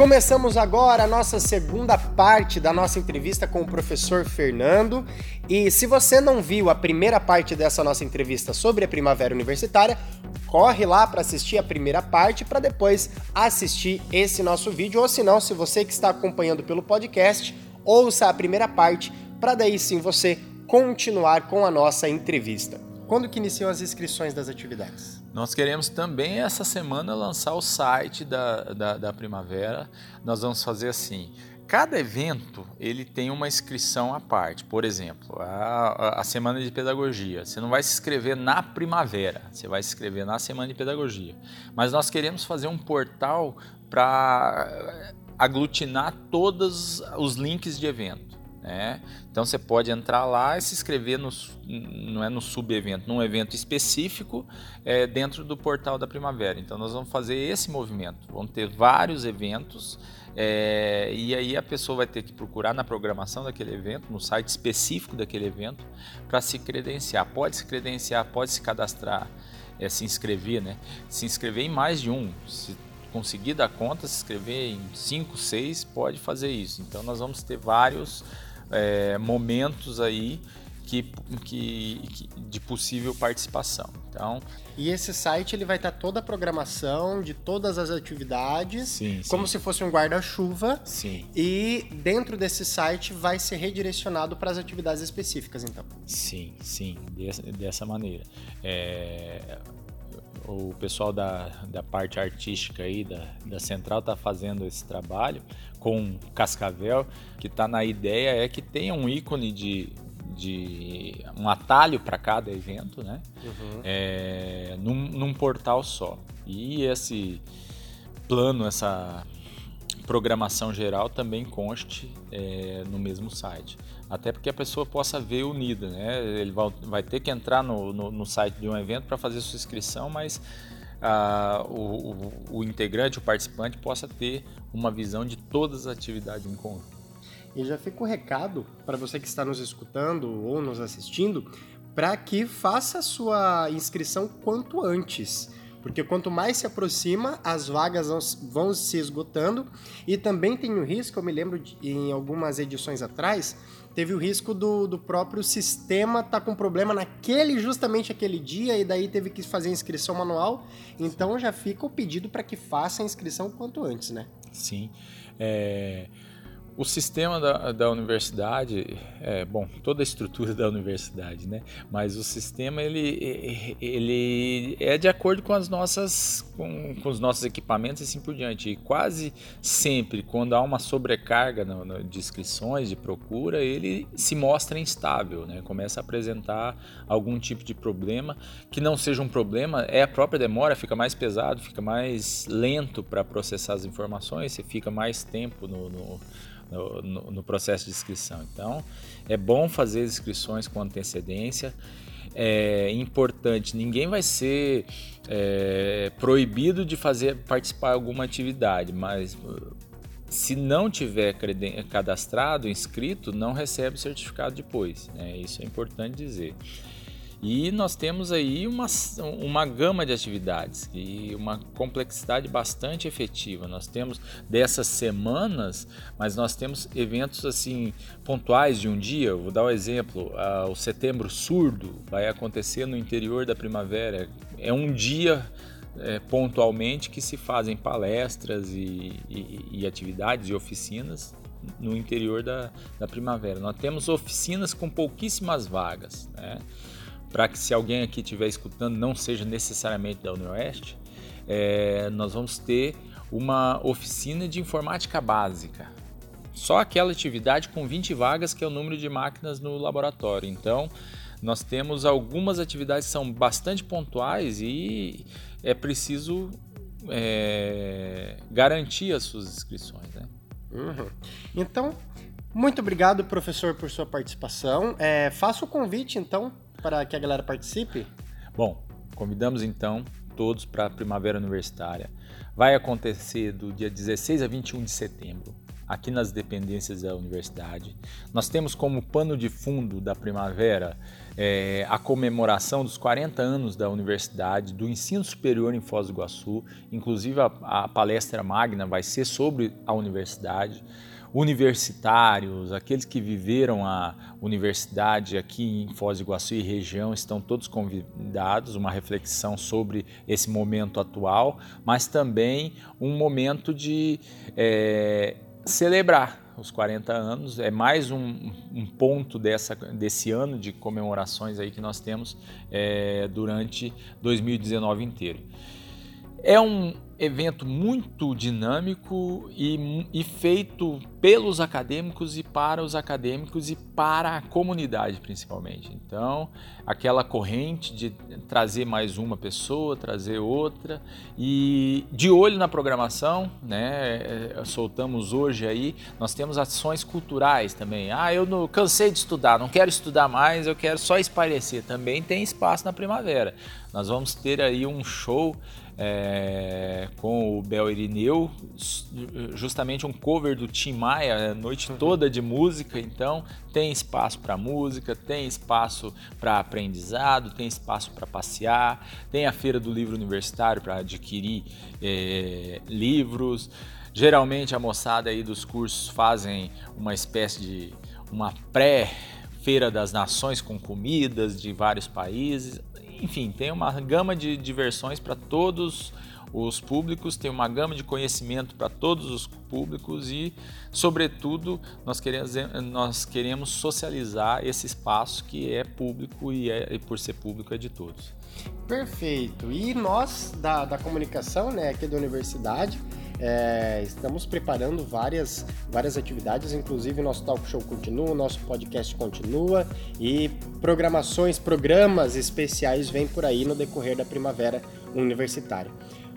Começamos agora a nossa segunda parte da nossa entrevista com o professor Fernando. E se você não viu a primeira parte dessa nossa entrevista sobre a primavera universitária, corre lá para assistir a primeira parte para depois assistir esse nosso vídeo. Ou se não, se você que está acompanhando pelo podcast, ouça a primeira parte para daí sim você continuar com a nossa entrevista. Quando que iniciam as inscrições das atividades? Nós queremos também essa semana lançar o site da, da, da, Primavera. Nós vamos fazer assim. Cada evento ele tem uma inscrição à parte. Por exemplo, a, a semana de pedagogia. Você não vai se inscrever na primavera, você vai se inscrever na semana de pedagogia. Mas nós queremos fazer um portal para aglutinar todos os links de evento. Né? Então você pode entrar lá e se inscrever no, não é no subevento, num evento específico é, dentro do portal da Primavera. Então nós vamos fazer esse movimento. Vamos ter vários eventos é, e aí a pessoa vai ter que procurar na programação daquele evento, no site específico daquele evento, para se credenciar. Pode se credenciar, pode se cadastrar, é, se inscrever, né? Se inscrever em mais de um. Se conseguir dar conta, se inscrever em cinco, seis, pode fazer isso. Então nós vamos ter vários é, momentos aí que, que, que, de possível participação. Então, e esse site ele vai estar toda a programação de todas as atividades, sim, como sim. se fosse um guarda-chuva. Sim. E dentro desse site vai ser redirecionado para as atividades específicas, então. Sim, sim, dessa, dessa maneira. É, o pessoal da, da parte artística aí da, da central está fazendo esse trabalho com Cascavel, que está na ideia é que tenha um ícone de, de um atalho para cada evento, né? Uhum. É, num, num portal só. E esse plano, essa programação geral também conste é, no mesmo site. Até porque a pessoa possa ver unida, né? Ele vai, vai ter que entrar no, no, no site de um evento para fazer sua inscrição, mas ah, o, o, o, integrante, o participante, possa ter uma visão de todas as atividades em conjunto. E já fica o recado para você que está nos escutando ou nos assistindo, para que faça a sua inscrição quanto antes porque quanto mais se aproxima, as vagas vão se esgotando e também tem o risco, eu me lembro de, em algumas edições atrás, teve o risco do, do próprio sistema estar tá com problema naquele justamente aquele dia e daí teve que fazer inscrição manual. Então já fica o pedido para que faça a inscrição quanto antes, né? Sim. É... O sistema da, da universidade, é, bom, toda a estrutura da universidade, né? Mas o sistema ele, ele é de acordo com as nossas, com, com os nossos equipamentos e assim por diante. E quase sempre, quando há uma sobrecarga no, no, de inscrições, de procura, ele se mostra instável, né? Começa a apresentar algum tipo de problema que não seja um problema, é a própria demora, fica mais pesado, fica mais lento para processar as informações, você fica mais tempo no, no no, no, processo de inscrição. Então, é bom fazer as inscrições com antecedência é importante. Ninguém vai ser é, proibido de fazer participar de alguma atividade, mas se não tiver cadastrado, inscrito, não recebe o certificado depois. Né? Isso é importante dizer. E nós temos aí uma, uma gama de atividades e uma complexidade bastante efetiva. Nós temos dessas semanas, mas nós temos eventos assim pontuais de um dia. vou dar um exemplo: o Setembro Surdo vai acontecer no interior da primavera. É um dia é, pontualmente que se fazem palestras e, e, e atividades e oficinas no interior da, da primavera. Nós temos oficinas com pouquíssimas vagas. Né? Para que se alguém aqui estiver escutando não seja necessariamente da Unioeste, é, nós vamos ter uma oficina de informática básica. Só aquela atividade com 20 vagas, que é o número de máquinas no laboratório. Então, nós temos algumas atividades que são bastante pontuais e é preciso é, garantir as suas inscrições. Né? Uhum. Então, muito obrigado, professor, por sua participação. É, faça o convite, então, para que a galera participe? Bom, convidamos então todos para a Primavera Universitária. Vai acontecer do dia 16 a 21 de setembro, aqui nas dependências da universidade. Nós temos como pano de fundo da primavera é, a comemoração dos 40 anos da universidade, do ensino superior em Foz do Iguaçu. Inclusive, a, a palestra magna vai ser sobre a universidade universitários, aqueles que viveram a universidade aqui em Foz do Iguaçu e região estão todos convidados, uma reflexão sobre esse momento atual, mas também um momento de é, celebrar os 40 anos, é mais um, um, ponto dessa, desse ano de comemorações aí que nós temos é, durante 2019 inteiro. É um evento muito dinâmico e, e, feito pelos acadêmicos e para os acadêmicos e para a comunidade principalmente. Então, aquela corrente de trazer mais uma pessoa, trazer outra e de olho na programação, né? É, soltamos hoje aí, nós temos ações culturais também. Ah, eu não, cansei de estudar, não quero estudar mais, eu quero só espairecer. Também tem espaço na primavera. Nós vamos ter aí um show é, com o Bel Irineu, justamente um cover do Tim Maia, a noite toda de música, então tem espaço para música, tem espaço para aprendizado, tem espaço para passear, tem a feira do livro universitário para adquirir é, livros. Geralmente a moçada aí dos cursos fazem uma espécie de uma pré feira das nações com comidas de vários países enfim, tem uma gama de diversões para todos os públicos, tem uma gama de conhecimento para todos os públicos e, sobretudo, nós queremos, nós queremos socializar esse espaço que é público e, é, e por ser público é de todos. Perfeito. E nós da, da comunicação, né, aqui da universidade, é, estamos preparando várias, várias atividades, inclusive nosso talk show continua, nosso podcast continua e programações, programas especiais vêm por aí no decorrer da primavera universitária.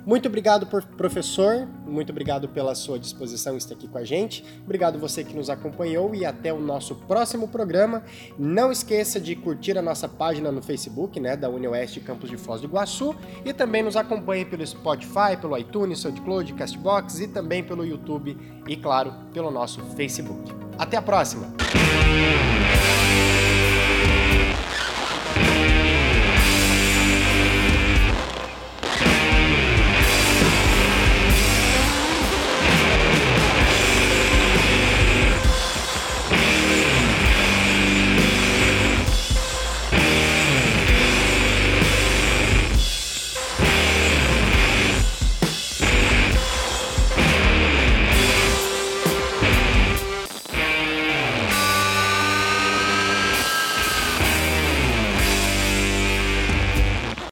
Muito obrigado, professor. Muito obrigado pela sua disposição estar aqui com a gente. Obrigado você que nos acompanhou e até o nosso próximo programa. Não esqueça de curtir a nossa página no Facebook, né, da UniOeste Campus de Foz do Iguaçu, e também nos acompanhe pelo Spotify, pelo iTunes, SoundCloud, Castbox e também pelo YouTube e, claro, pelo nosso Facebook. Até a próxima!